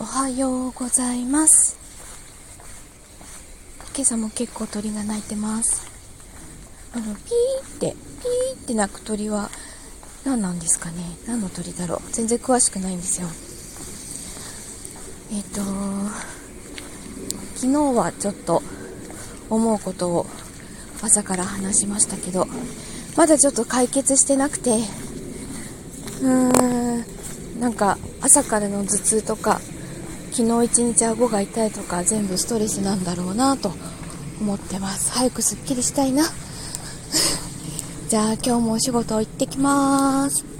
おはようございます。今朝も結構鳥が鳴いてます。あのピーってピーって鳴く鳥は何なんですかね。何の鳥だろう。全然詳しくないんですよ。えっ、ー、と昨日はちょっと思うことを朝から話しましたけどまだちょっと解決してなくてうーんなんか朝からの頭痛とか昨日一日顎が痛いとか全部ストレスなんだろうなと思ってます。早くすっきりしたいな。じゃあ今日もお仕事行ってきます。